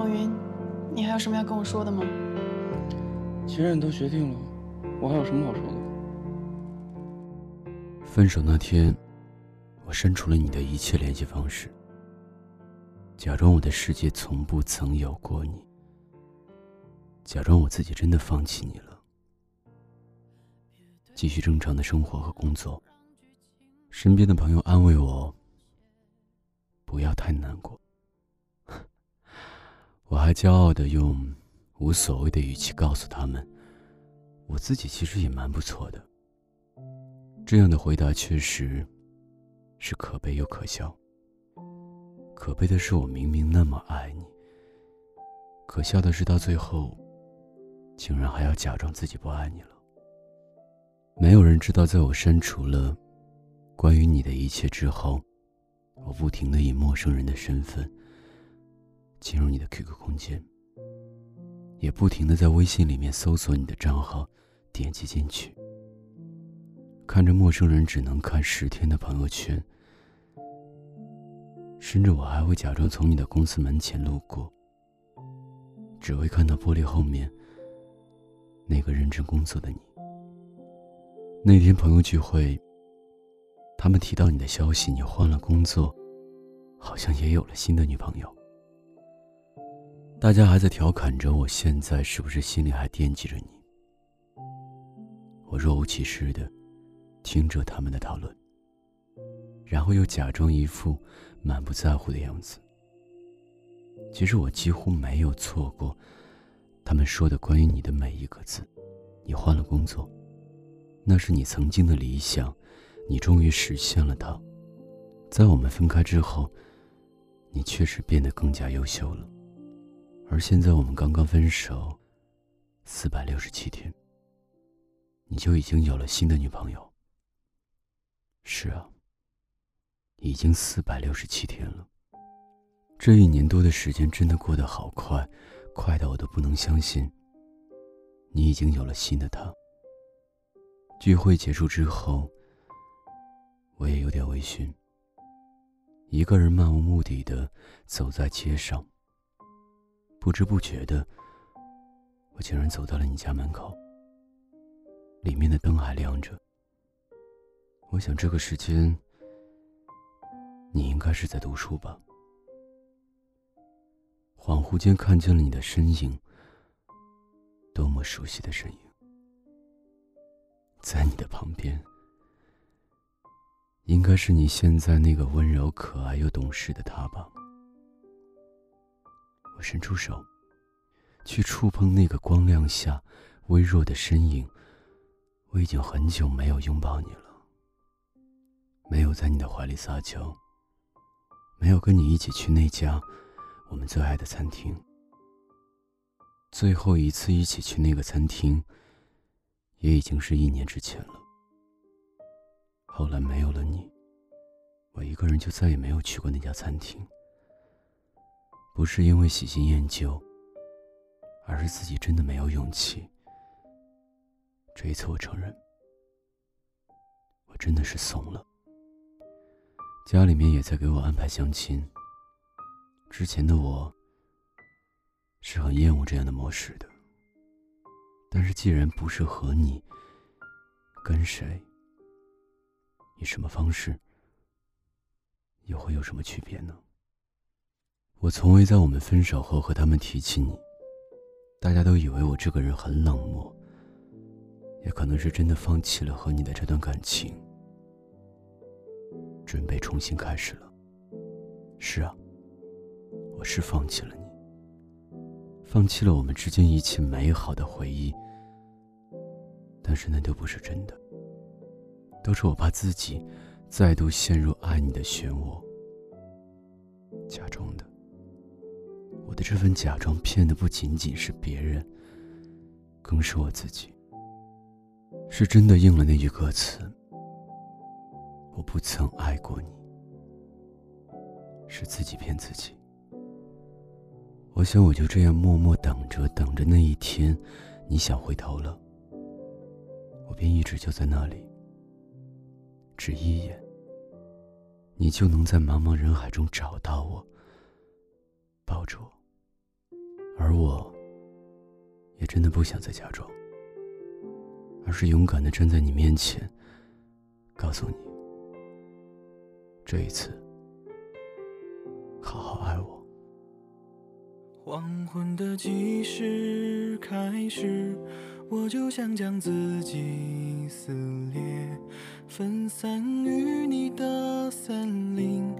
孟云，你还有什么要跟我说的吗？既然你都决定了，我还有什么好说的？分手那天，我删除了你的一切联系方式，假装我的世界从不曾有过你，假装我自己真的放弃你了，继续正常的生活和工作。身边的朋友安慰我，不要太难过。我还骄傲的用无所谓的语气告诉他们，我自己其实也蛮不错的。这样的回答确实是可悲又可笑。可悲的是，我明明那么爱你；可笑的是，到最后，竟然还要假装自己不爱你了。没有人知道，在我删除了关于你的一切之后，我不停的以陌生人的身份进入你的 QQ 空间，也不停的在微信里面搜索你的账号，点击进去。看着陌生人只能看十天的朋友圈，甚至我还会假装从你的公司门前路过，只为看到玻璃后面那个认真工作的你。那天朋友聚会，他们提到你的消息，你换了工作，好像也有了新的女朋友。大家还在调侃着我现在是不是心里还惦记着你？我若无其事的。听着他们的讨论，然后又假装一副满不在乎的样子。其实我几乎没有错过他们说的关于你的每一个字。你换了工作，那是你曾经的理想，你终于实现了它。在我们分开之后，你确实变得更加优秀了。而现在我们刚刚分手，四百六十七天，你就已经有了新的女朋友。是啊，已经四百六十七天了。这一年多的时间真的过得好快，快到我都不能相信。你已经有了新的他。聚会结束之后，我也有点微醺，一个人漫无目的的走在街上。不知不觉的，我竟然走到了你家门口，里面的灯还亮着。我想这个时间，你应该是在读书吧。恍惚间看见了你的身影，多么熟悉的身影，在你的旁边，应该是你现在那个温柔、可爱又懂事的他吧。我伸出手，去触碰那个光亮下微弱的身影。我已经很久没有拥抱你了。没有在你的怀里撒娇，没有跟你一起去那家我们最爱的餐厅。最后一次一起去那个餐厅，也已经是一年之前了。后来没有了你，我一个人就再也没有去过那家餐厅。不是因为喜新厌旧，而是自己真的没有勇气。这一次我承认，我真的是怂了。家里面也在给我安排相亲。之前的我是很厌恶这样的模式的，但是既然不是和你，跟谁，以什么方式，又会有什么区别呢？从未在我们分手后和他们提起你，大家都以为我这个人很冷漠，也可能是真的放弃了和你的这段感情。准备重新开始了。是啊，我是放弃了你，放弃了我们之间一切美好的回忆。但是那都不是真的，都是我怕自己再度陷入爱你的漩涡，假装的。我的这份假装骗的不仅仅是别人，更是我自己。是真的应了那句歌词。我不曾爱过你，是自己骗自己。我想我就这样默默等着，等着那一天，你想回头了，我便一直就在那里，只一眼，你就能在茫茫人海中找到我，抱住我。而我，也真的不想再假装，而是勇敢的站在你面前，告诉你，这一次，好好爱我。黄昏的计时开始，我就想将自己撕裂，分散于你的森林，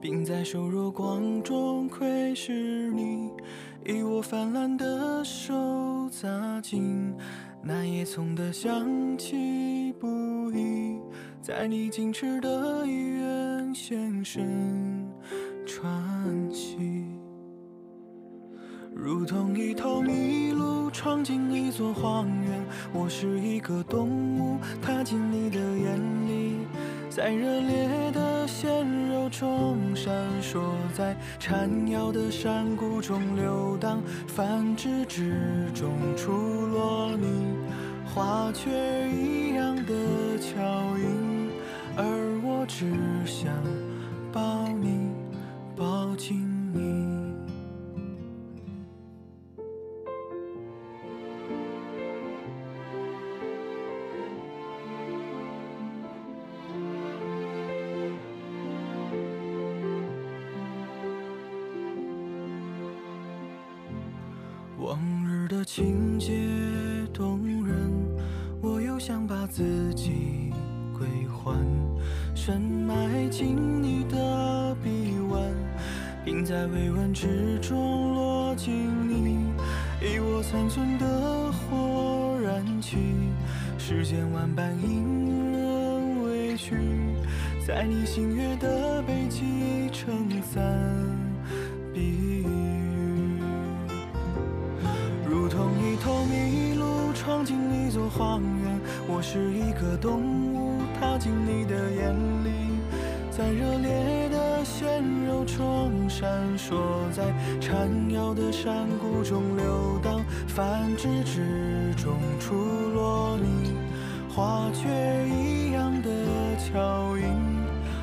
并在瘦弱光中窥视你，以我泛滥的手扎进那叶葱的香气不已，在你矜持的医院现身喘息。如同一头麋鹿闯进一座荒原，我是一个动物踏进你的眼里，在热烈的鲜肉中闪烁，在缠绕的山谷中游荡，繁殖之中出落你。花雀一样的情节动人，我又想把自己归还，深埋进你的臂弯，并在微温之中落进你，以我残存的火燃起，世间万般隐忍委屈，在你星月的背脊撑伞避雨头麋鹿闯进一座荒原，我是一个动物踏进你的眼里，在热烈的鲜肉中闪烁，在缠绕的山谷中游荡，繁殖之中出落你花雀一样的巧音，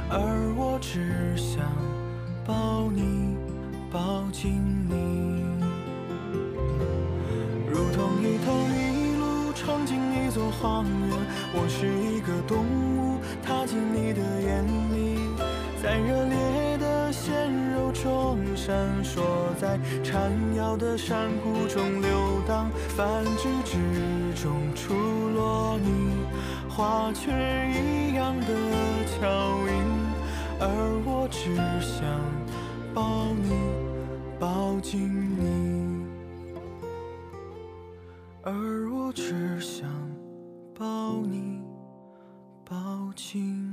而我只想抱你，抱紧你。闯进一座荒原，我是一个动物，踏进你的眼里，在热烈的鲜肉中闪烁，在缠绕的山谷中流荡，繁殖之中出落你，花雀一样的脚印，而我只想抱你，抱紧你，而。我只想抱你抱紧